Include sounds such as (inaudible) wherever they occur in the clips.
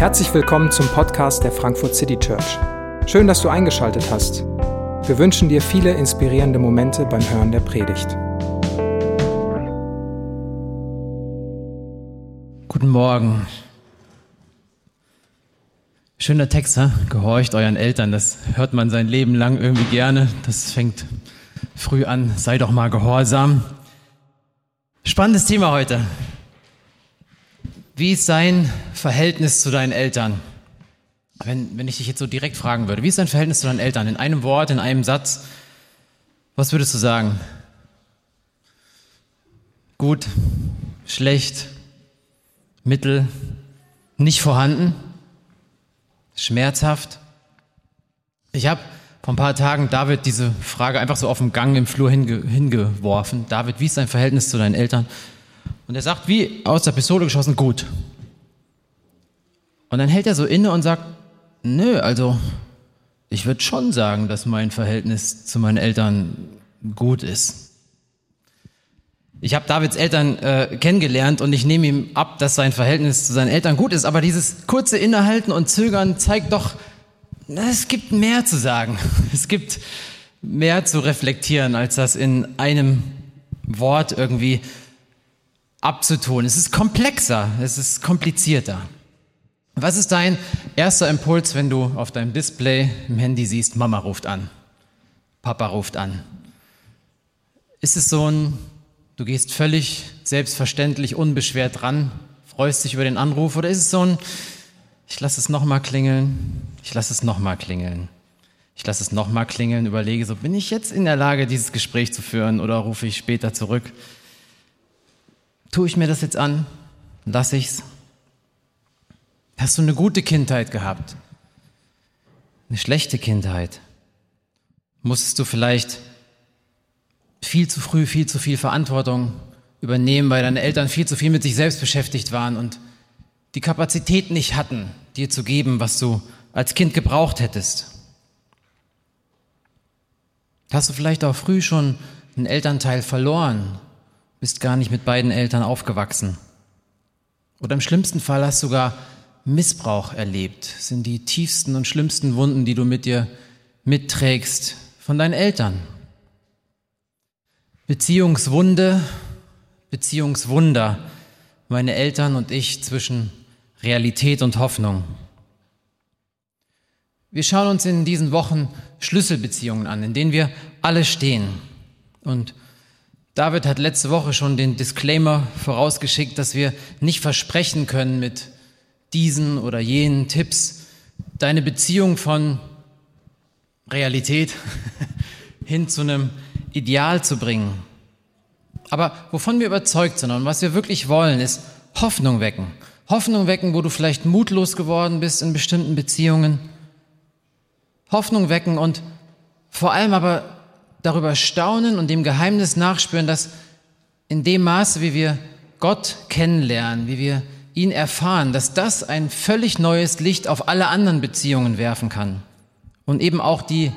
Herzlich willkommen zum Podcast der Frankfurt City Church. Schön, dass du eingeschaltet hast. Wir wünschen dir viele inspirierende Momente beim Hören der Predigt. Guten Morgen. Schöner Text, ha? gehorcht euren Eltern. Das hört man sein Leben lang irgendwie gerne. Das fängt früh an. Sei doch mal gehorsam. Spannendes Thema heute. Wie ist dein Verhältnis zu deinen Eltern? Wenn, wenn ich dich jetzt so direkt fragen würde, wie ist dein Verhältnis zu deinen Eltern? In einem Wort, in einem Satz, was würdest du sagen? Gut, schlecht, mittel, nicht vorhanden, schmerzhaft? Ich habe vor ein paar Tagen David diese Frage einfach so auf dem Gang im Flur hinge hingeworfen. David, wie ist dein Verhältnis zu deinen Eltern? Und er sagt, wie aus der Pistole geschossen, gut. Und dann hält er so inne und sagt, nö, also ich würde schon sagen, dass mein Verhältnis zu meinen Eltern gut ist. Ich habe Davids Eltern äh, kennengelernt und ich nehme ihm ab, dass sein Verhältnis zu seinen Eltern gut ist. Aber dieses kurze Innehalten und Zögern zeigt doch, na, es gibt mehr zu sagen. (laughs) Es gibt mehr zu reflektieren, als das in einem Wort irgendwie abzutun. Es ist komplexer, es ist komplizierter. Was ist dein erster Impuls, wenn du auf deinem Display im Handy siehst, Mama ruft an, Papa ruft an? Ist es so ein, du gehst völlig selbstverständlich, unbeschwert ran, freust dich über den Anruf oder ist es so ein, ich lasse es nochmal klingeln, ich lasse es nochmal klingeln, ich lasse es nochmal klingeln, überlege so, bin ich jetzt in der Lage, dieses Gespräch zu führen oder rufe ich später zurück? Tue ich mir das jetzt an? Lass ich's? Hast du eine gute Kindheit gehabt? Eine schlechte Kindheit? Musstest du vielleicht viel zu früh, viel zu viel Verantwortung übernehmen, weil deine Eltern viel zu viel mit sich selbst beschäftigt waren und die Kapazität nicht hatten, dir zu geben, was du als Kind gebraucht hättest? Hast du vielleicht auch früh schon einen Elternteil verloren bist gar nicht mit beiden Eltern aufgewachsen. Oder im schlimmsten Fall hast du sogar Missbrauch erlebt. Sind die tiefsten und schlimmsten Wunden, die du mit dir mitträgst von deinen Eltern. Beziehungswunde, Beziehungswunder, meine Eltern und ich zwischen Realität und Hoffnung. Wir schauen uns in diesen Wochen Schlüsselbeziehungen an, in denen wir alle stehen. Und David hat letzte Woche schon den Disclaimer vorausgeschickt, dass wir nicht versprechen können mit diesen oder jenen Tipps, deine Beziehung von Realität (laughs) hin zu einem Ideal zu bringen. Aber wovon wir überzeugt sind und was wir wirklich wollen, ist Hoffnung wecken. Hoffnung wecken, wo du vielleicht mutlos geworden bist in bestimmten Beziehungen. Hoffnung wecken und vor allem aber darüber staunen und dem Geheimnis nachspüren, dass in dem Maße, wie wir Gott kennenlernen, wie wir ihn erfahren, dass das ein völlig neues Licht auf alle anderen Beziehungen werfen kann. Und eben auch die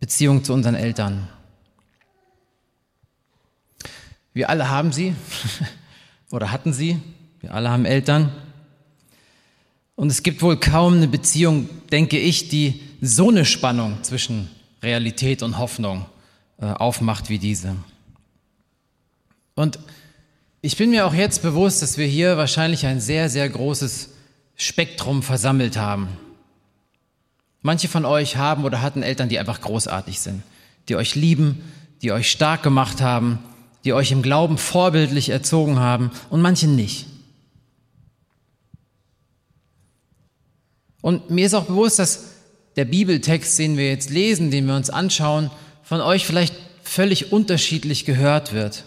Beziehung zu unseren Eltern. Wir alle haben sie (laughs) oder hatten sie. Wir alle haben Eltern. Und es gibt wohl kaum eine Beziehung, denke ich, die so eine Spannung zwischen Realität und Hoffnung äh, aufmacht wie diese. Und ich bin mir auch jetzt bewusst, dass wir hier wahrscheinlich ein sehr, sehr großes Spektrum versammelt haben. Manche von euch haben oder hatten Eltern, die einfach großartig sind, die euch lieben, die euch stark gemacht haben, die euch im Glauben vorbildlich erzogen haben und manche nicht. Und mir ist auch bewusst, dass der Bibeltext, den wir jetzt lesen, den wir uns anschauen, von euch vielleicht völlig unterschiedlich gehört wird.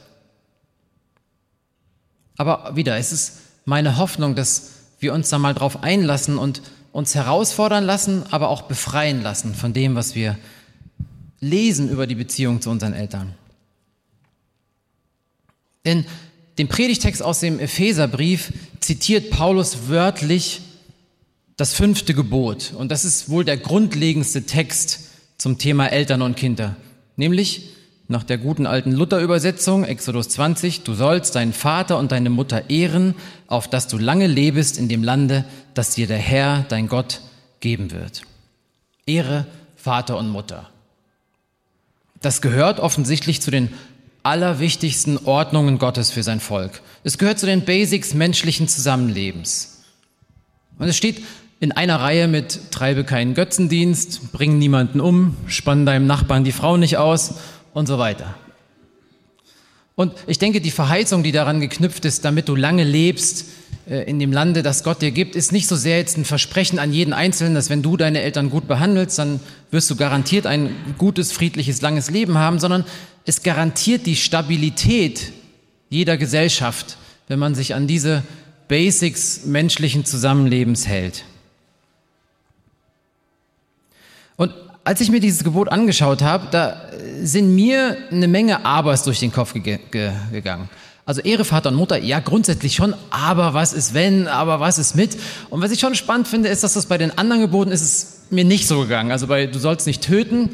Aber wieder, es ist meine Hoffnung, dass wir uns da mal drauf einlassen und uns herausfordern lassen, aber auch befreien lassen von dem, was wir lesen über die Beziehung zu unseren Eltern. In dem Predigtext aus dem Epheserbrief zitiert Paulus wörtlich das fünfte Gebot. Und das ist wohl der grundlegendste Text zum Thema Eltern und Kinder. Nämlich, nach der guten alten Luther-Übersetzung, Exodus 20, du sollst deinen Vater und deine Mutter ehren, auf dass du lange lebest in dem Lande, das dir der Herr, dein Gott, geben wird. Ehre Vater und Mutter. Das gehört offensichtlich zu den allerwichtigsten Ordnungen Gottes für sein Volk. Es gehört zu den Basics menschlichen Zusammenlebens. Und es steht in einer Reihe mit treibe keinen Götzendienst, bring niemanden um, spann deinem Nachbarn die Frau nicht aus und so weiter. Und ich denke, die Verheißung, die daran geknüpft ist, damit du lange lebst äh, in dem Lande, das Gott dir gibt, ist nicht so sehr jetzt ein Versprechen an jeden Einzelnen, dass wenn du deine Eltern gut behandelst, dann wirst du garantiert ein gutes, friedliches, langes Leben haben, sondern es garantiert die Stabilität jeder Gesellschaft, wenn man sich an diese Basics menschlichen Zusammenlebens hält. Und als ich mir dieses Gebot angeschaut habe, da sind mir eine Menge Abers durch den Kopf ge ge gegangen. Also Ehre Vater und Mutter, ja grundsätzlich schon, aber was ist wenn, aber was ist mit? Und was ich schon spannend finde, ist, dass das bei den anderen Geboten ist es mir nicht so gegangen. Also bei du sollst nicht töten,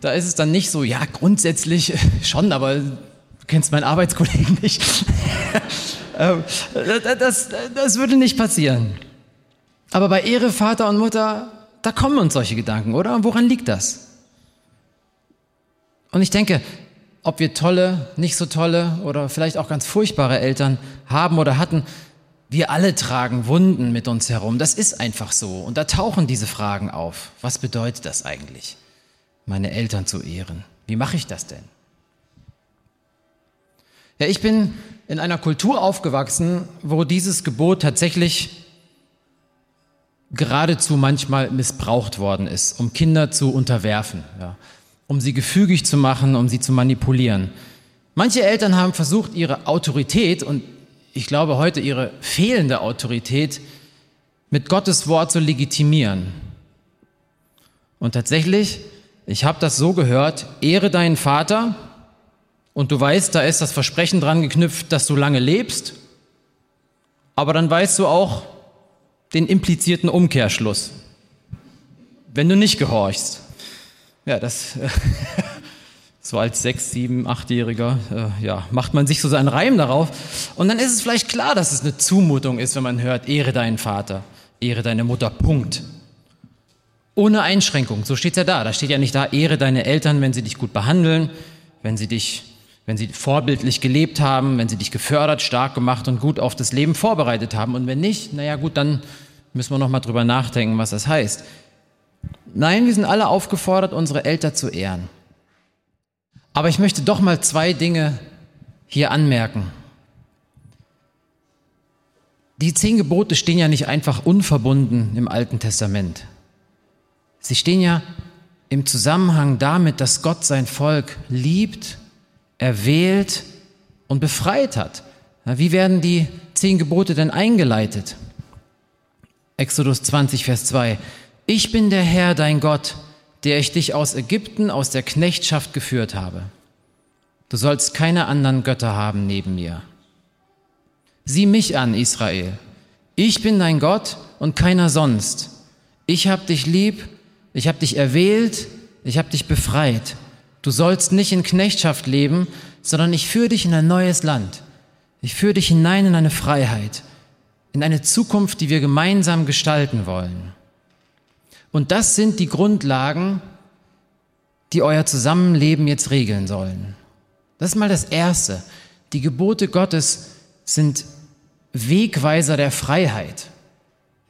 da ist es dann nicht so, ja grundsätzlich (laughs) schon, aber du kennst meinen Arbeitskollegen (laughs) nicht. (laughs) Ähm, das, das würde nicht passieren. Aber bei Ehre Vater und Mutter, da kommen uns solche Gedanken, oder? Woran liegt das? Und ich denke, ob wir tolle, nicht so tolle oder vielleicht auch ganz furchtbare Eltern haben oder hatten, wir alle tragen Wunden mit uns herum. Das ist einfach so. Und da tauchen diese Fragen auf. Was bedeutet das eigentlich, meine Eltern zu ehren? Wie mache ich das denn? Ja, ich bin in einer Kultur aufgewachsen, wo dieses Gebot tatsächlich geradezu manchmal missbraucht worden ist, um Kinder zu unterwerfen, ja, um sie gefügig zu machen, um sie zu manipulieren. Manche Eltern haben versucht, ihre Autorität und ich glaube heute ihre fehlende Autorität mit Gottes Wort zu legitimieren. Und tatsächlich, ich habe das so gehört, ehre deinen Vater und du weißt, da ist das Versprechen dran geknüpft, dass du lange lebst, aber dann weißt du auch, den implizierten Umkehrschluss. Wenn du nicht gehorchst. Ja, das (laughs) so als sechs, sieben, achtjähriger, äh, ja, macht man sich so seinen Reim darauf. Und dann ist es vielleicht klar, dass es eine Zumutung ist, wenn man hört, ehre deinen Vater, ehre deine Mutter, Punkt. Ohne Einschränkung, so steht's ja da. Da steht ja nicht da, ehre deine Eltern, wenn sie dich gut behandeln, wenn sie dich, wenn sie vorbildlich gelebt haben, wenn sie dich gefördert, stark gemacht und gut auf das Leben vorbereitet haben. Und wenn nicht, naja gut, dann müssen wir noch mal drüber nachdenken, was das heißt. Nein, wir sind alle aufgefordert, unsere Eltern zu ehren. Aber ich möchte doch mal zwei Dinge hier anmerken. Die zehn Gebote stehen ja nicht einfach unverbunden im Alten Testament. Sie stehen ja im Zusammenhang damit, dass Gott sein Volk liebt, erwählt und befreit hat. Wie werden die zehn Gebote denn eingeleitet? Exodus 20, Vers 2. Ich bin der Herr, dein Gott, der ich dich aus Ägypten, aus der Knechtschaft geführt habe. Du sollst keine anderen Götter haben neben mir. Sieh mich an, Israel. Ich bin dein Gott und keiner sonst. Ich hab dich lieb, ich hab dich erwählt, ich hab dich befreit. Du sollst nicht in Knechtschaft leben, sondern ich führe dich in ein neues Land. Ich führe dich hinein in eine Freiheit in eine Zukunft, die wir gemeinsam gestalten wollen. Und das sind die Grundlagen, die euer Zusammenleben jetzt regeln sollen. Das ist mal das Erste. Die Gebote Gottes sind Wegweiser der Freiheit.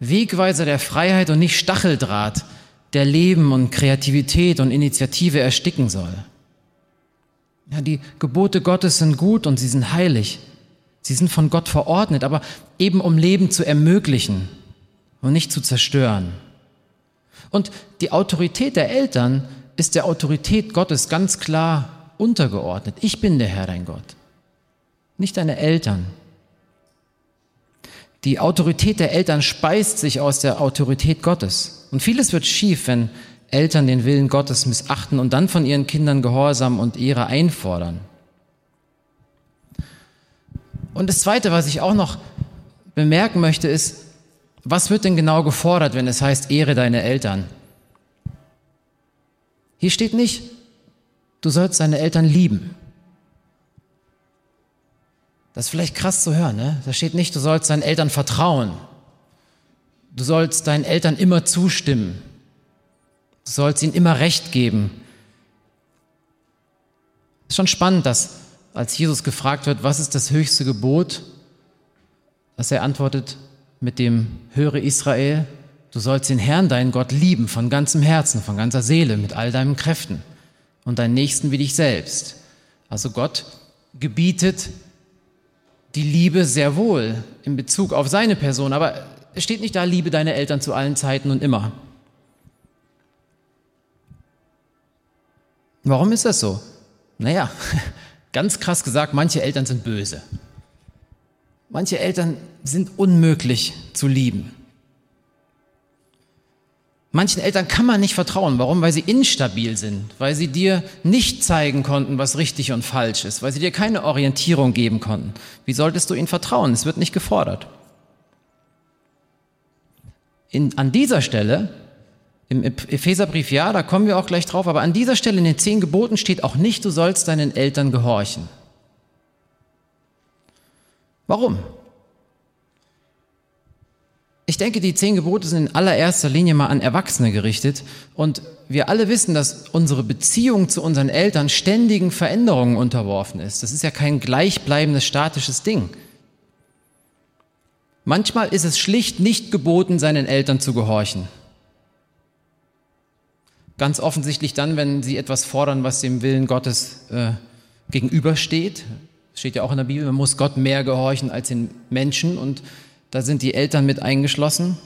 Wegweiser der Freiheit und nicht Stacheldraht, der Leben und Kreativität und Initiative ersticken soll. Ja, die Gebote Gottes sind gut und sie sind heilig. Sie sind von Gott verordnet, aber eben um Leben zu ermöglichen und nicht zu zerstören. Und die Autorität der Eltern ist der Autorität Gottes ganz klar untergeordnet. Ich bin der Herr, dein Gott, nicht deine Eltern. Die Autorität der Eltern speist sich aus der Autorität Gottes. Und vieles wird schief, wenn Eltern den Willen Gottes missachten und dann von ihren Kindern Gehorsam und Ehre einfordern. Und das Zweite, was ich auch noch bemerken möchte, ist, was wird denn genau gefordert, wenn es heißt, ehre deine Eltern? Hier steht nicht, du sollst deine Eltern lieben. Das ist vielleicht krass zu hören, ne? Da steht nicht, du sollst deinen Eltern vertrauen. Du sollst deinen Eltern immer zustimmen. Du sollst ihnen immer Recht geben. Ist schon spannend, dass als Jesus gefragt wird, was ist das höchste Gebot, dass er antwortet mit dem Höre Israel, du sollst den Herrn, deinen Gott, lieben von ganzem Herzen, von ganzer Seele, mit all deinen Kräften und deinen Nächsten wie dich selbst. Also Gott gebietet die Liebe sehr wohl in Bezug auf seine Person, aber es steht nicht da, liebe deine Eltern zu allen Zeiten und immer. Warum ist das so? Naja, (laughs) ganz krass gesagt, manche Eltern sind böse. Manche Eltern sind unmöglich zu lieben. Manchen Eltern kann man nicht vertrauen. Warum? Weil sie instabil sind, weil sie dir nicht zeigen konnten, was richtig und falsch ist, weil sie dir keine Orientierung geben konnten. Wie solltest du ihnen vertrauen? Es wird nicht gefordert. In, an dieser Stelle, im Epheserbrief ja, da kommen wir auch gleich drauf, aber an dieser Stelle in den zehn Geboten steht auch nicht, du sollst deinen Eltern gehorchen. Warum? Ich denke, die zehn Gebote sind in allererster Linie mal an Erwachsene gerichtet und wir alle wissen, dass unsere Beziehung zu unseren Eltern ständigen Veränderungen unterworfen ist. Das ist ja kein gleichbleibendes statisches Ding. Manchmal ist es schlicht nicht geboten, seinen Eltern zu gehorchen. Ganz offensichtlich dann, wenn sie etwas fordern, was dem Willen Gottes äh, gegenübersteht. Steht ja auch in der Bibel, man muss Gott mehr gehorchen als den Menschen und da sind die Eltern mit eingeschlossen.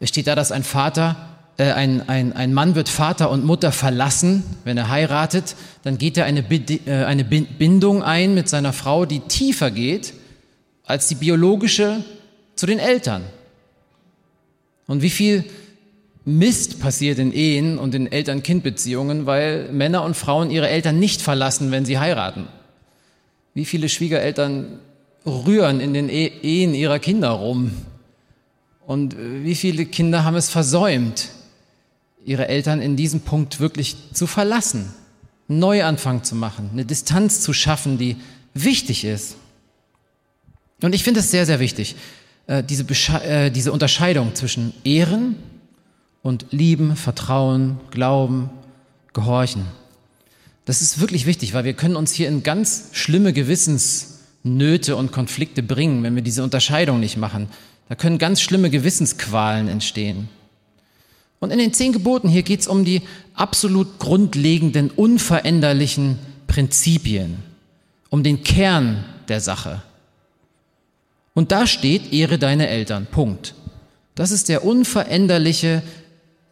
Es steht da, dass ein Vater, äh, ein, ein, ein Mann wird Vater und Mutter verlassen, wenn er heiratet, dann geht er eine, äh, eine Bindung ein mit seiner Frau, die tiefer geht als die biologische zu den Eltern. Und wie viel Mist passiert in Ehen und in Eltern-Kind-Beziehungen, weil Männer und Frauen ihre Eltern nicht verlassen, wenn sie heiraten. Wie viele Schwiegereltern rühren in den e-, Ehen ihrer Kinder rum. Und äh, wie viele Kinder haben es versäumt, ihre Eltern in diesem Punkt wirklich zu verlassen, einen Neuanfang zu machen, eine Distanz zu schaffen, die wichtig ist. Und ich finde es sehr, sehr wichtig, äh, diese, äh, diese Unterscheidung zwischen Ehren und Lieben, Vertrauen, Glauben, Gehorchen. Das ist wirklich wichtig, weil wir können uns hier in ganz schlimme Gewissens Nöte und Konflikte bringen, wenn wir diese Unterscheidung nicht machen. Da können ganz schlimme Gewissensqualen entstehen. Und in den zehn Geboten hier geht es um die absolut grundlegenden, unveränderlichen Prinzipien, um den Kern der Sache. Und da steht, ehre deine Eltern. Punkt. Das ist der unveränderliche,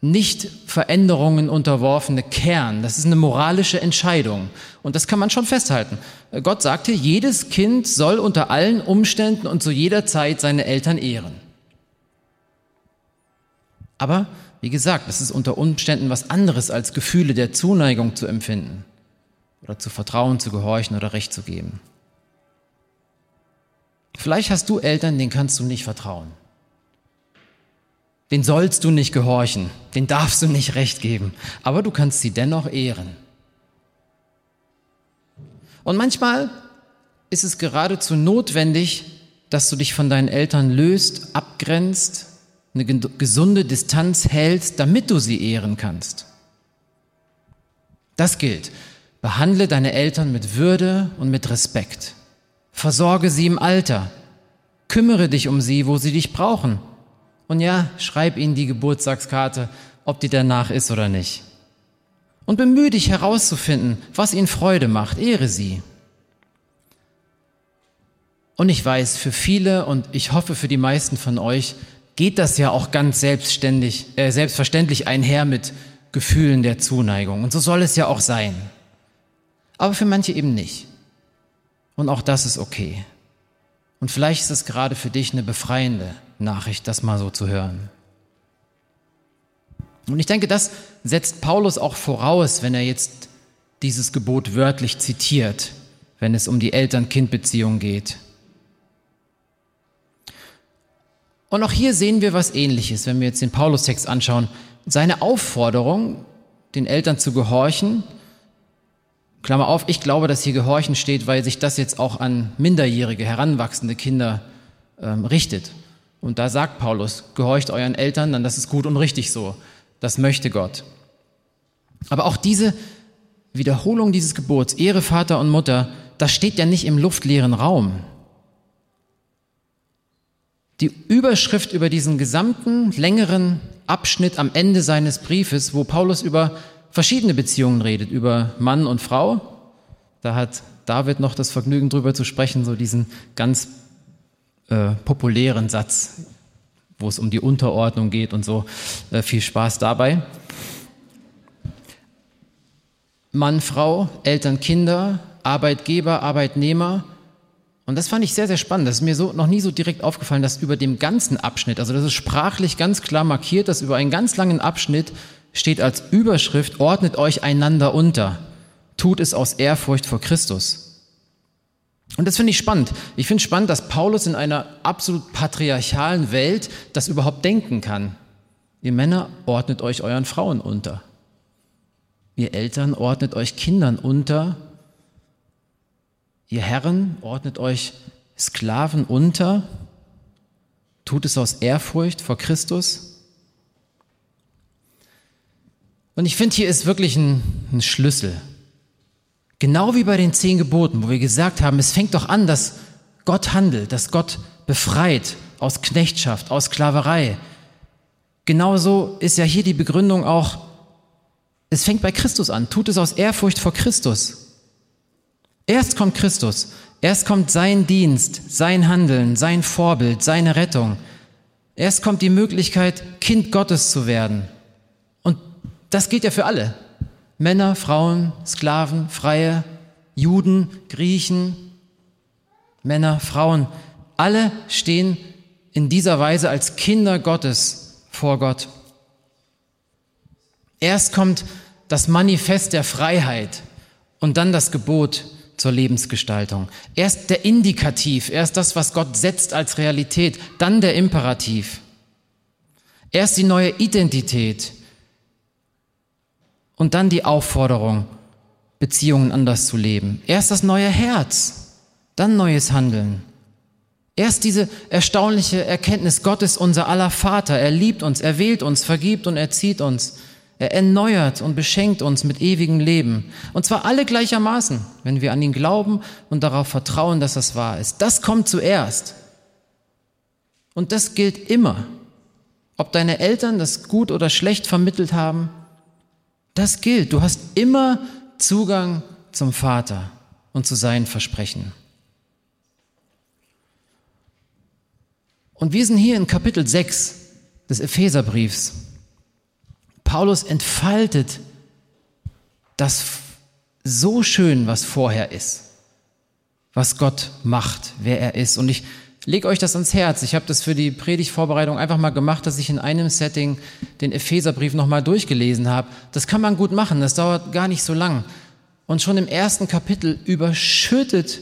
nicht Veränderungen unterworfene Kern. Das ist eine moralische Entscheidung. Und das kann man schon festhalten. Gott sagte, jedes Kind soll unter allen Umständen und zu jeder Zeit seine Eltern ehren. Aber, wie gesagt, es ist unter Umständen was anderes als Gefühle der Zuneigung zu empfinden oder zu vertrauen, zu gehorchen oder Recht zu geben. Vielleicht hast du Eltern, denen kannst du nicht vertrauen den sollst du nicht gehorchen, den darfst du nicht recht geben, aber du kannst sie dennoch ehren. Und manchmal ist es geradezu notwendig, dass du dich von deinen Eltern löst, abgrenzt, eine gesunde Distanz hältst, damit du sie ehren kannst. Das gilt. Behandle deine Eltern mit Würde und mit Respekt. Versorge sie im Alter. Kümmere dich um sie, wo sie dich brauchen. Und ja, schreib ihnen die Geburtstagskarte, ob die danach ist oder nicht. Und bemühe dich herauszufinden, was ihnen Freude macht. Ehre sie. Und ich weiß, für viele und ich hoffe für die meisten von euch geht das ja auch ganz selbstständig, äh, selbstverständlich einher mit Gefühlen der Zuneigung. Und so soll es ja auch sein. Aber für manche eben nicht. Und auch das ist okay. Und vielleicht ist es gerade für dich eine befreiende Nachricht, das mal so zu hören. Und ich denke, das setzt Paulus auch voraus, wenn er jetzt dieses Gebot wörtlich zitiert, wenn es um die Eltern-Kind-Beziehung geht. Und auch hier sehen wir was Ähnliches, wenn wir jetzt den Paulus-Text anschauen. Seine Aufforderung den Eltern zu gehorchen. Klammer auf, ich glaube, dass hier gehorchen steht, weil sich das jetzt auch an minderjährige, heranwachsende Kinder ähm, richtet. Und da sagt Paulus, gehorcht euren Eltern, dann das ist gut und richtig so. Das möchte Gott. Aber auch diese Wiederholung dieses Gebots, Ehre Vater und Mutter, das steht ja nicht im luftleeren Raum. Die Überschrift über diesen gesamten längeren Abschnitt am Ende seines Briefes, wo Paulus über verschiedene Beziehungen redet, über Mann und Frau, da hat David noch das Vergnügen drüber zu sprechen, so diesen ganz äh, populären Satz, wo es um die Unterordnung geht und so. Äh, viel Spaß dabei. Mann, Frau, Eltern, Kinder, Arbeitgeber, Arbeitnehmer. Und das fand ich sehr, sehr spannend. Das ist mir so noch nie so direkt aufgefallen, dass über dem ganzen Abschnitt, also das ist sprachlich ganz klar markiert, dass über einen ganz langen Abschnitt steht als Überschrift, ordnet euch einander unter. Tut es aus Ehrfurcht vor Christus. Und das finde ich spannend. Ich finde spannend, dass Paulus in einer absolut patriarchalen Welt das überhaupt denken kann. Ihr Männer ordnet euch euren Frauen unter. Ihr Eltern ordnet euch Kindern unter. Ihr Herren ordnet euch Sklaven unter. Tut es aus Ehrfurcht vor Christus. Und ich finde, hier ist wirklich ein, ein Schlüssel. Genau wie bei den zehn Geboten, wo wir gesagt haben, es fängt doch an, dass Gott handelt, dass Gott befreit aus Knechtschaft, aus Sklaverei. Genauso ist ja hier die Begründung auch, es fängt bei Christus an. Tut es aus Ehrfurcht vor Christus. Erst kommt Christus. Erst kommt sein Dienst, sein Handeln, sein Vorbild, seine Rettung. Erst kommt die Möglichkeit, Kind Gottes zu werden. Und das gilt ja für alle. Männer, Frauen, Sklaven, Freie, Juden, Griechen, Männer, Frauen. Alle stehen in dieser Weise als Kinder Gottes vor Gott. Erst kommt das Manifest der Freiheit und dann das Gebot zur Lebensgestaltung. Erst der Indikativ, erst das, was Gott setzt als Realität, dann der Imperativ. Erst die neue Identität und dann die Aufforderung, Beziehungen anders zu leben. Erst das neue Herz, dann neues Handeln. Erst diese erstaunliche Erkenntnis, Gott ist unser aller Vater, er liebt uns, er wählt uns, vergibt und erzieht uns. Er erneuert und beschenkt uns mit ewigem Leben. Und zwar alle gleichermaßen, wenn wir an ihn glauben und darauf vertrauen, dass das wahr ist. Das kommt zuerst. Und das gilt immer. Ob deine Eltern das gut oder schlecht vermittelt haben, das gilt. Du hast immer Zugang zum Vater und zu seinen Versprechen. Und wir sind hier in Kapitel 6 des Epheserbriefs. Paulus entfaltet das so schön, was vorher ist, was Gott macht, wer er ist. Und ich lege euch das ans Herz. Ich habe das für die Predigtvorbereitung einfach mal gemacht, dass ich in einem Setting den Epheserbrief nochmal durchgelesen habe. Das kann man gut machen, das dauert gar nicht so lang. Und schon im ersten Kapitel überschüttet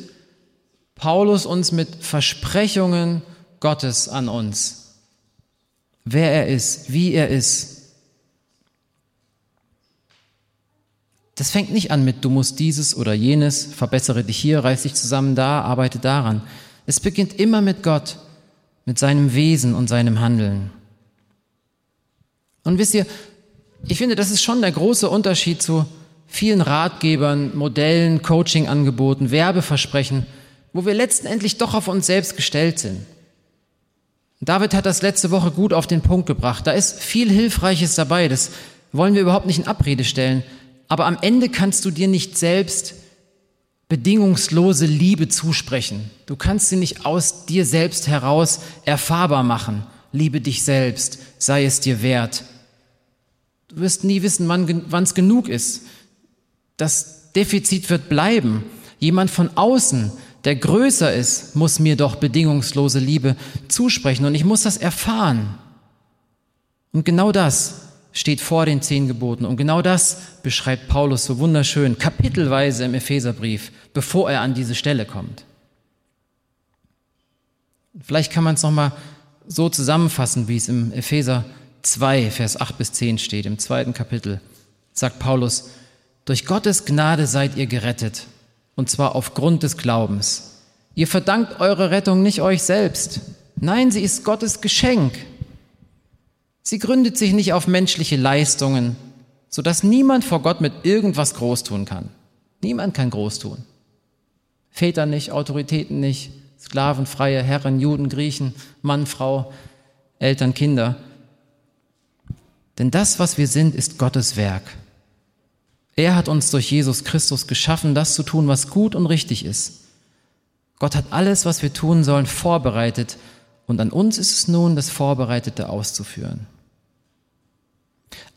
Paulus uns mit Versprechungen Gottes an uns. Wer er ist, wie er ist, Das fängt nicht an mit, du musst dieses oder jenes, verbessere dich hier, reiß dich zusammen da, arbeite daran. Es beginnt immer mit Gott, mit seinem Wesen und seinem Handeln. Und wisst ihr, ich finde, das ist schon der große Unterschied zu vielen Ratgebern, Modellen, Coaching-Angeboten, Werbeversprechen, wo wir letztendlich doch auf uns selbst gestellt sind. David hat das letzte Woche gut auf den Punkt gebracht. Da ist viel Hilfreiches dabei. Das wollen wir überhaupt nicht in Abrede stellen. Aber am Ende kannst du dir nicht selbst bedingungslose Liebe zusprechen. Du kannst sie nicht aus dir selbst heraus erfahrbar machen. Liebe dich selbst, sei es dir wert. Du wirst nie wissen, wann es genug ist. Das Defizit wird bleiben. Jemand von außen, der größer ist, muss mir doch bedingungslose Liebe zusprechen und ich muss das erfahren. Und genau das steht vor den zehn Geboten. Und genau das beschreibt Paulus so wunderschön, kapitelweise im Epheserbrief, bevor er an diese Stelle kommt. Vielleicht kann man es nochmal so zusammenfassen, wie es im Epheser 2, Vers 8 bis 10 steht, im zweiten Kapitel. sagt Paulus, durch Gottes Gnade seid ihr gerettet, und zwar aufgrund des Glaubens. Ihr verdankt eure Rettung nicht euch selbst. Nein, sie ist Gottes Geschenk. Sie gründet sich nicht auf menschliche Leistungen, sodass niemand vor Gott mit irgendwas groß tun kann. Niemand kann groß tun. Väter nicht, Autoritäten nicht, Sklaven, freie Herren, Juden, Griechen, Mann, Frau, Eltern, Kinder. Denn das, was wir sind, ist Gottes Werk. Er hat uns durch Jesus Christus geschaffen, das zu tun, was gut und richtig ist. Gott hat alles, was wir tun sollen, vorbereitet und an uns ist es nun, das Vorbereitete auszuführen.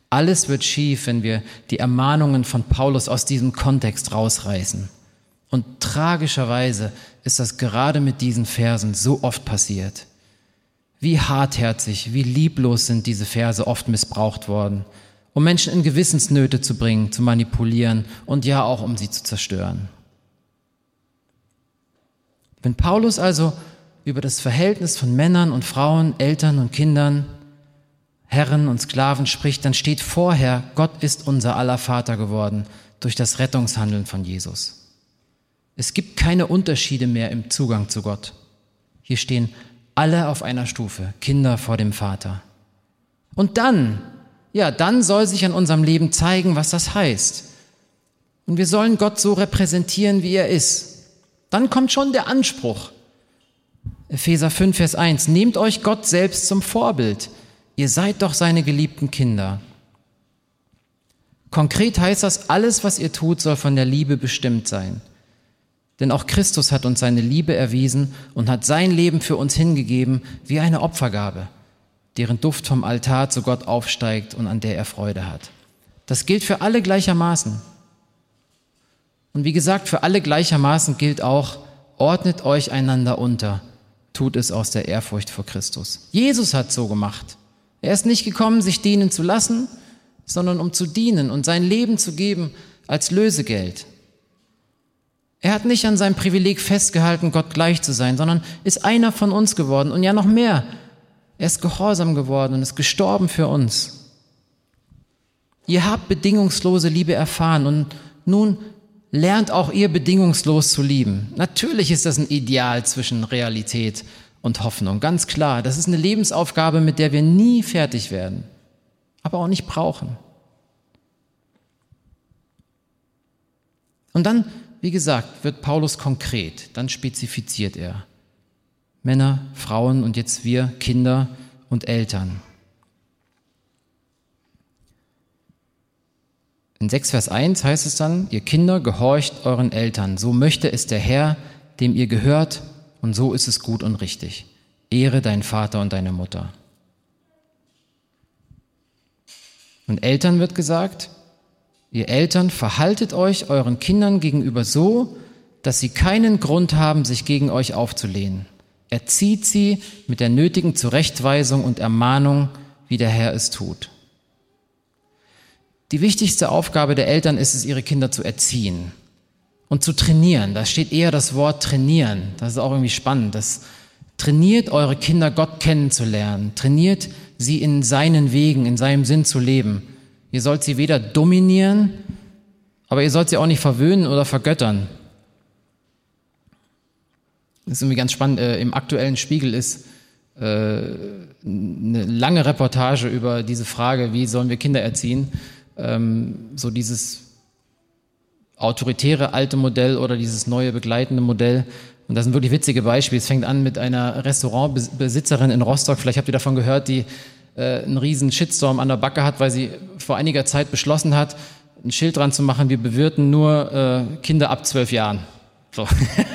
Alles wird schief, wenn wir die Ermahnungen von Paulus aus diesem Kontext rausreißen. Und tragischerweise ist das gerade mit diesen Versen so oft passiert. Wie hartherzig, wie lieblos sind diese Verse oft missbraucht worden, um Menschen in Gewissensnöte zu bringen, zu manipulieren und ja auch um sie zu zerstören. Wenn Paulus also über das Verhältnis von Männern und Frauen, Eltern und Kindern, Herren und Sklaven spricht, dann steht vorher, Gott ist unser aller Vater geworden durch das Rettungshandeln von Jesus. Es gibt keine Unterschiede mehr im Zugang zu Gott. Hier stehen alle auf einer Stufe, Kinder vor dem Vater. Und dann, ja, dann soll sich an unserem Leben zeigen, was das heißt. Und wir sollen Gott so repräsentieren, wie er ist. Dann kommt schon der Anspruch. Epheser 5, Vers 1. Nehmt euch Gott selbst zum Vorbild. Ihr seid doch seine geliebten Kinder. Konkret heißt das, alles, was ihr tut, soll von der Liebe bestimmt sein. Denn auch Christus hat uns seine Liebe erwiesen und hat sein Leben für uns hingegeben wie eine Opfergabe, deren Duft vom Altar zu Gott aufsteigt und an der er Freude hat. Das gilt für alle gleichermaßen. Und wie gesagt, für alle gleichermaßen gilt auch, ordnet euch einander unter, tut es aus der Ehrfurcht vor Christus. Jesus hat so gemacht. Er ist nicht gekommen, sich dienen zu lassen, sondern um zu dienen und sein Leben zu geben als Lösegeld. Er hat nicht an seinem Privileg festgehalten, Gott gleich zu sein, sondern ist einer von uns geworden und ja noch mehr. Er ist gehorsam geworden und ist gestorben für uns. Ihr habt bedingungslose Liebe erfahren und nun lernt auch ihr bedingungslos zu lieben. Natürlich ist das ein Ideal zwischen Realität und Hoffnung, ganz klar. Das ist eine Lebensaufgabe, mit der wir nie fertig werden, aber auch nicht brauchen. Und dann wie gesagt, wird Paulus konkret, dann spezifiziert er. Männer, Frauen und jetzt wir, Kinder und Eltern. In 6 Vers 1 heißt es dann, ihr Kinder gehorcht euren Eltern, so möchte es der Herr, dem ihr gehört, und so ist es gut und richtig. Ehre deinen Vater und deine Mutter. Und Eltern wird gesagt, Ihr Eltern, verhaltet euch euren Kindern gegenüber so, dass sie keinen Grund haben, sich gegen euch aufzulehnen. Erzieht sie mit der nötigen Zurechtweisung und Ermahnung, wie der Herr es tut. Die wichtigste Aufgabe der Eltern ist es, ihre Kinder zu erziehen und zu trainieren. Da steht eher das Wort trainieren. Das ist auch irgendwie spannend. Das trainiert eure Kinder, Gott kennenzulernen. Trainiert sie in seinen Wegen, in seinem Sinn zu leben. Ihr sollt sie weder dominieren, aber ihr sollt sie auch nicht verwöhnen oder vergöttern. Das ist irgendwie ganz spannend. Äh, Im aktuellen Spiegel ist äh, eine lange Reportage über diese Frage, wie sollen wir Kinder erziehen. Ähm, so dieses autoritäre alte Modell oder dieses neue begleitende Modell. Und das sind wirklich witzige Beispiele. Es fängt an mit einer Restaurantbesitzerin in Rostock, vielleicht habt ihr davon gehört, die äh, einen riesen Shitstorm an der Backe hat, weil sie vor einiger Zeit beschlossen hat, ein Schild dran zu machen, wir bewirten nur äh, Kinder ab zwölf Jahren. So.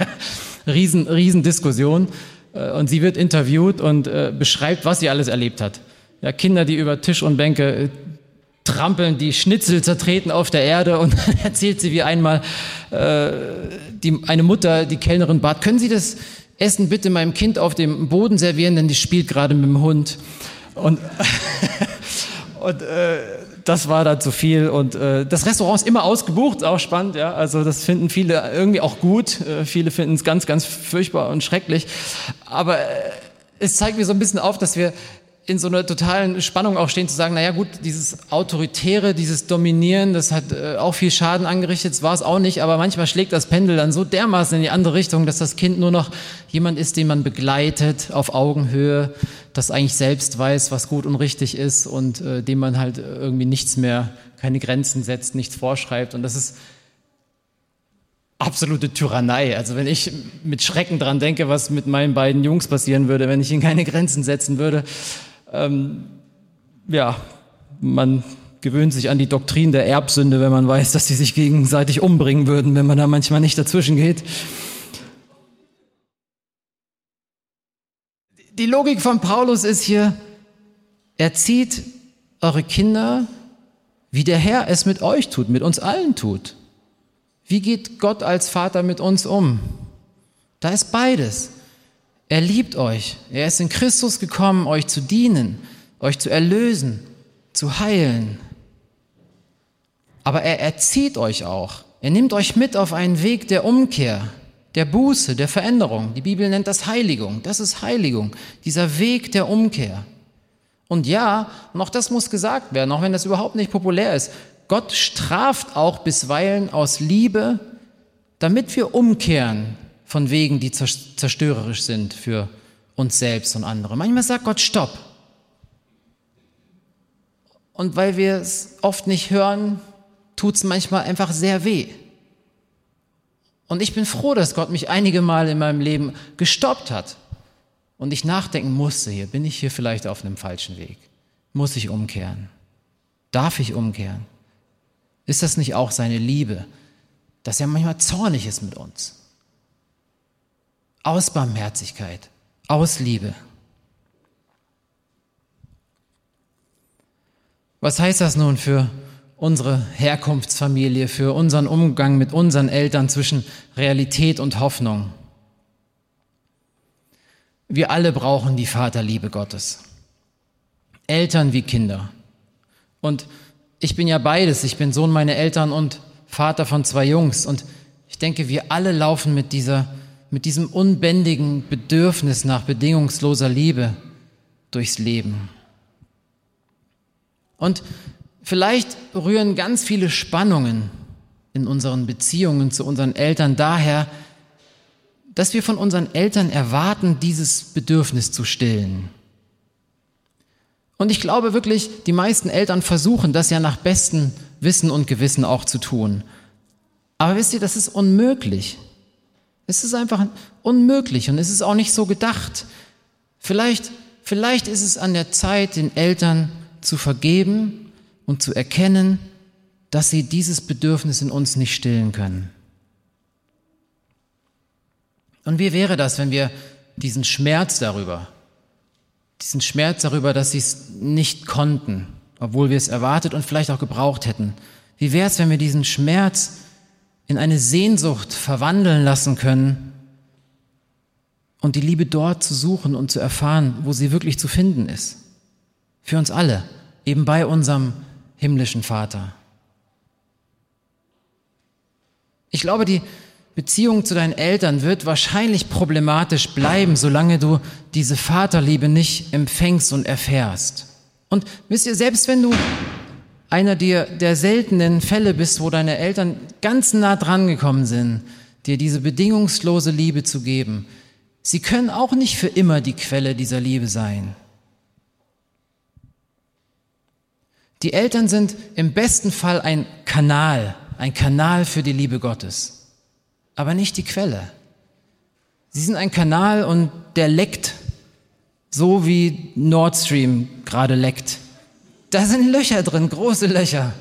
(laughs) riesen, riesen Diskussion. Äh, und sie wird interviewt und äh, beschreibt, was sie alles erlebt hat. Ja, Kinder, die über Tisch und Bänke äh, trampeln, die Schnitzel zertreten auf der Erde und (laughs) dann erzählt sie, wie einmal äh, die, eine Mutter, die Kellnerin bat, können Sie das Essen bitte meinem Kind auf dem Boden servieren, denn die spielt gerade mit dem Hund. Und, (laughs) und äh, das war dann zu viel. Und äh, das Restaurant ist immer ausgebucht, auch spannend. Ja? Also das finden viele irgendwie auch gut. Äh, viele finden es ganz, ganz furchtbar und schrecklich. Aber äh, es zeigt mir so ein bisschen auf, dass wir in so einer totalen Spannung auch stehen, zu sagen, naja gut, dieses Autoritäre, dieses Dominieren, das hat äh, auch viel Schaden angerichtet, das war es auch nicht, aber manchmal schlägt das Pendel dann so dermaßen in die andere Richtung, dass das Kind nur noch jemand ist, den man begleitet auf Augenhöhe, das eigentlich selbst weiß, was gut und richtig ist und äh, dem man halt irgendwie nichts mehr, keine Grenzen setzt, nichts vorschreibt und das ist absolute Tyrannei. Also wenn ich mit Schrecken dran denke, was mit meinen beiden Jungs passieren würde, wenn ich ihnen keine Grenzen setzen würde, ähm, ja, man gewöhnt sich an die Doktrin der Erbsünde, wenn man weiß, dass sie sich gegenseitig umbringen würden, wenn man da manchmal nicht dazwischen geht. Die Logik von Paulus ist hier, erzieht eure Kinder, wie der Herr es mit euch tut, mit uns allen tut. Wie geht Gott als Vater mit uns um? Da ist beides. Er liebt euch. Er ist in Christus gekommen, euch zu dienen, euch zu erlösen, zu heilen. Aber er erzieht euch auch. Er nimmt euch mit auf einen Weg der Umkehr, der Buße, der Veränderung. Die Bibel nennt das Heiligung. Das ist Heiligung, dieser Weg der Umkehr. Und ja, noch das muss gesagt werden, auch wenn das überhaupt nicht populär ist. Gott straft auch bisweilen aus Liebe, damit wir umkehren von Wegen, die zerstörerisch sind für uns selbst und andere. Manchmal sagt Gott Stopp. Und weil wir es oft nicht hören, tut es manchmal einfach sehr weh. Und ich bin froh, dass Gott mich einige Male in meinem Leben gestoppt hat und ich nachdenken musste, hier bin ich hier vielleicht auf einem falschen Weg. Muss ich umkehren? Darf ich umkehren? Ist das nicht auch seine Liebe, dass er manchmal zornig ist mit uns? Aus Barmherzigkeit, aus Liebe. Was heißt das nun für unsere Herkunftsfamilie, für unseren Umgang mit unseren Eltern zwischen Realität und Hoffnung? Wir alle brauchen die Vaterliebe Gottes. Eltern wie Kinder. Und ich bin ja beides. Ich bin Sohn meiner Eltern und Vater von zwei Jungs. Und ich denke, wir alle laufen mit dieser mit diesem unbändigen Bedürfnis nach bedingungsloser Liebe durchs Leben. Und vielleicht rühren ganz viele Spannungen in unseren Beziehungen zu unseren Eltern daher, dass wir von unseren Eltern erwarten, dieses Bedürfnis zu stillen. Und ich glaube wirklich, die meisten Eltern versuchen das ja nach bestem Wissen und Gewissen auch zu tun. Aber wisst ihr, das ist unmöglich. Es ist einfach unmöglich und es ist auch nicht so gedacht. Vielleicht, vielleicht ist es an der Zeit, den Eltern zu vergeben und zu erkennen, dass sie dieses Bedürfnis in uns nicht stillen können. Und wie wäre das, wenn wir diesen Schmerz darüber, diesen Schmerz darüber, dass sie es nicht konnten, obwohl wir es erwartet und vielleicht auch gebraucht hätten, wie wäre es, wenn wir diesen Schmerz in eine Sehnsucht verwandeln lassen können und die Liebe dort zu suchen und zu erfahren, wo sie wirklich zu finden ist. Für uns alle, eben bei unserem himmlischen Vater. Ich glaube, die Beziehung zu deinen Eltern wird wahrscheinlich problematisch bleiben, solange du diese Vaterliebe nicht empfängst und erfährst. Und wisst ihr, selbst wenn du einer der, der seltenen Fälle bist, wo deine Eltern ganz nah dran gekommen sind, dir diese bedingungslose Liebe zu geben. Sie können auch nicht für immer die Quelle dieser Liebe sein. Die Eltern sind im besten Fall ein Kanal, ein Kanal für die Liebe Gottes, aber nicht die Quelle. Sie sind ein Kanal und der leckt, so wie Nord Stream gerade leckt. Da sind Löcher drin, große Löcher.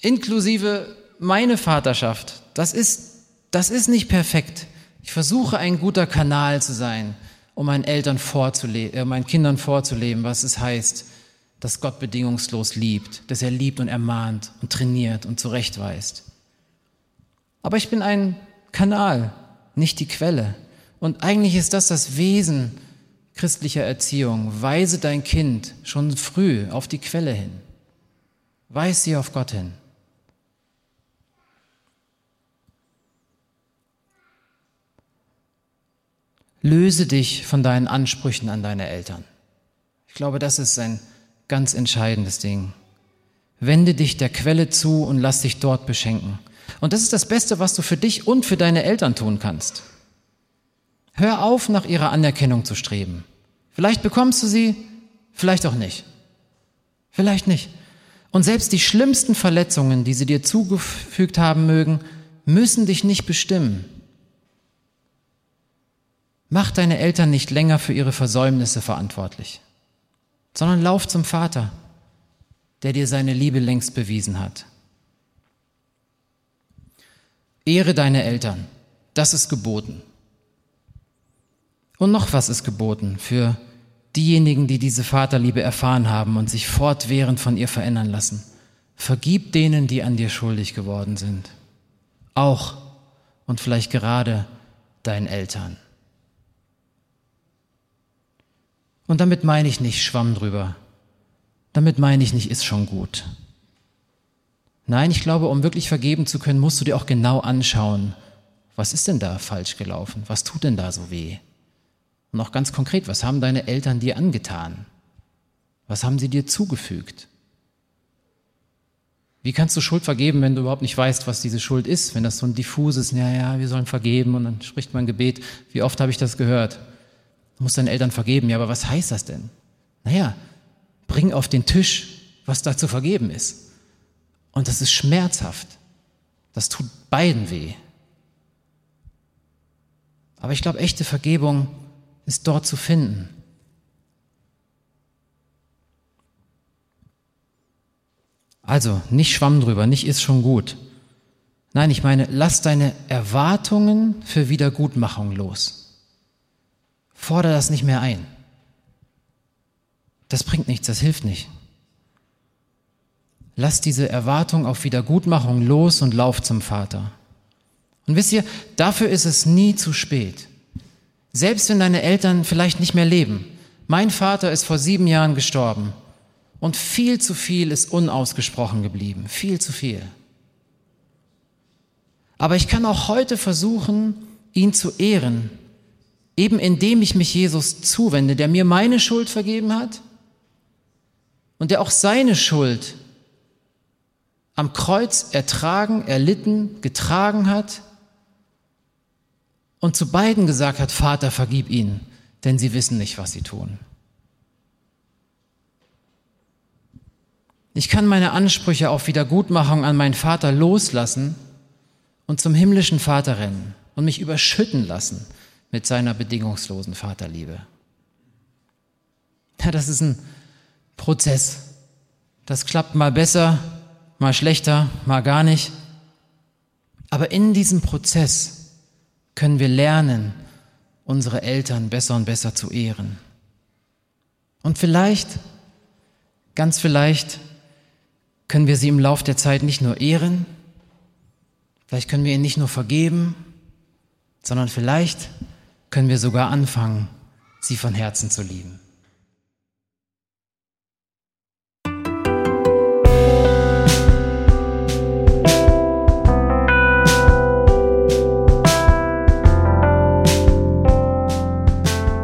Inklusive meine Vaterschaft. Das ist, das ist nicht perfekt. Ich versuche ein guter Kanal zu sein, um meinen Eltern vorzuleben, äh, meinen Kindern vorzuleben, was es heißt, dass Gott bedingungslos liebt, dass er liebt und ermahnt und trainiert und zurechtweist. Aber ich bin ein Kanal, nicht die Quelle. Und eigentlich ist das das Wesen christlicher Erziehung. Weise dein Kind schon früh auf die Quelle hin. Weise sie auf Gott hin. Löse dich von deinen Ansprüchen an deine Eltern. Ich glaube, das ist ein ganz entscheidendes Ding. Wende dich der Quelle zu und lass dich dort beschenken. Und das ist das Beste, was du für dich und für deine Eltern tun kannst. Hör auf, nach ihrer Anerkennung zu streben. Vielleicht bekommst du sie, vielleicht auch nicht. Vielleicht nicht. Und selbst die schlimmsten Verletzungen, die sie dir zugefügt haben mögen, müssen dich nicht bestimmen. Mach deine Eltern nicht länger für ihre Versäumnisse verantwortlich, sondern lauf zum Vater, der dir seine Liebe längst bewiesen hat. Ehre deine Eltern, das ist geboten. Und noch was ist geboten für diejenigen, die diese Vaterliebe erfahren haben und sich fortwährend von ihr verändern lassen. Vergib denen, die an dir schuldig geworden sind. Auch und vielleicht gerade deinen Eltern. Und damit meine ich nicht Schwamm drüber. Damit meine ich nicht, ist schon gut. Nein, ich glaube, um wirklich vergeben zu können, musst du dir auch genau anschauen, was ist denn da falsch gelaufen? Was tut denn da so weh? Und auch ganz konkret, was haben deine Eltern dir angetan? Was haben sie dir zugefügt? Wie kannst du Schuld vergeben, wenn du überhaupt nicht weißt, was diese Schuld ist? Wenn das so ein diffuses, ja, ja, wir sollen vergeben und dann spricht man Gebet. Wie oft habe ich das gehört? Du musst deinen Eltern vergeben. Ja, aber was heißt das denn? Naja, bring auf den Tisch, was da zu vergeben ist. Und das ist schmerzhaft. Das tut beiden weh. Aber ich glaube, echte Vergebung ist dort zu finden. Also, nicht Schwamm drüber, nicht ist schon gut. Nein, ich meine, lass deine Erwartungen für Wiedergutmachung los. Fordere das nicht mehr ein. Das bringt nichts, das hilft nicht. Lass diese Erwartung auf Wiedergutmachung los und lauf zum Vater. Und wisst ihr, dafür ist es nie zu spät. Selbst wenn deine Eltern vielleicht nicht mehr leben. Mein Vater ist vor sieben Jahren gestorben und viel zu viel ist unausgesprochen geblieben. Viel zu viel. Aber ich kann auch heute versuchen, ihn zu ehren, eben indem ich mich Jesus zuwende, der mir meine Schuld vergeben hat und der auch seine Schuld am Kreuz ertragen, erlitten, getragen hat und zu beiden gesagt hat, Vater, vergib ihnen, denn sie wissen nicht, was sie tun. Ich kann meine Ansprüche auf Wiedergutmachung an meinen Vater loslassen und zum himmlischen Vater rennen und mich überschütten lassen mit seiner bedingungslosen Vaterliebe. Ja, das ist ein Prozess. Das klappt mal besser, mal schlechter, mal gar nicht. Aber in diesem Prozess können wir lernen, unsere Eltern besser und besser zu ehren. Und vielleicht, ganz vielleicht, können wir sie im Lauf der Zeit nicht nur ehren, vielleicht können wir ihnen nicht nur vergeben, sondern vielleicht können wir sogar anfangen, sie von Herzen zu lieben.